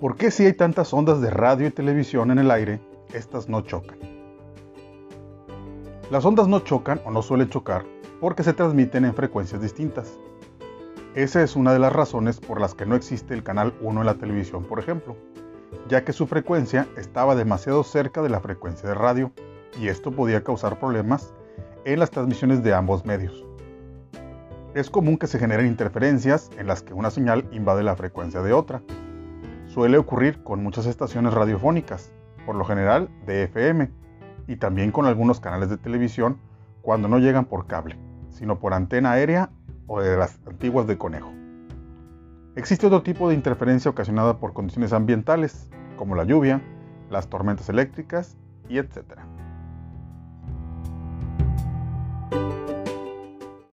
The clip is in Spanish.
¿Por qué si hay tantas ondas de radio y televisión en el aire, estas no chocan? Las ondas no chocan o no suelen chocar porque se transmiten en frecuencias distintas. Esa es una de las razones por las que no existe el canal 1 en la televisión, por ejemplo, ya que su frecuencia estaba demasiado cerca de la frecuencia de radio y esto podía causar problemas en las transmisiones de ambos medios. Es común que se generen interferencias en las que una señal invade la frecuencia de otra, Suele ocurrir con muchas estaciones radiofónicas, por lo general de FM, y también con algunos canales de televisión cuando no llegan por cable, sino por antena aérea o de las antiguas de conejo. Existe otro tipo de interferencia ocasionada por condiciones ambientales, como la lluvia, las tormentas eléctricas y etc.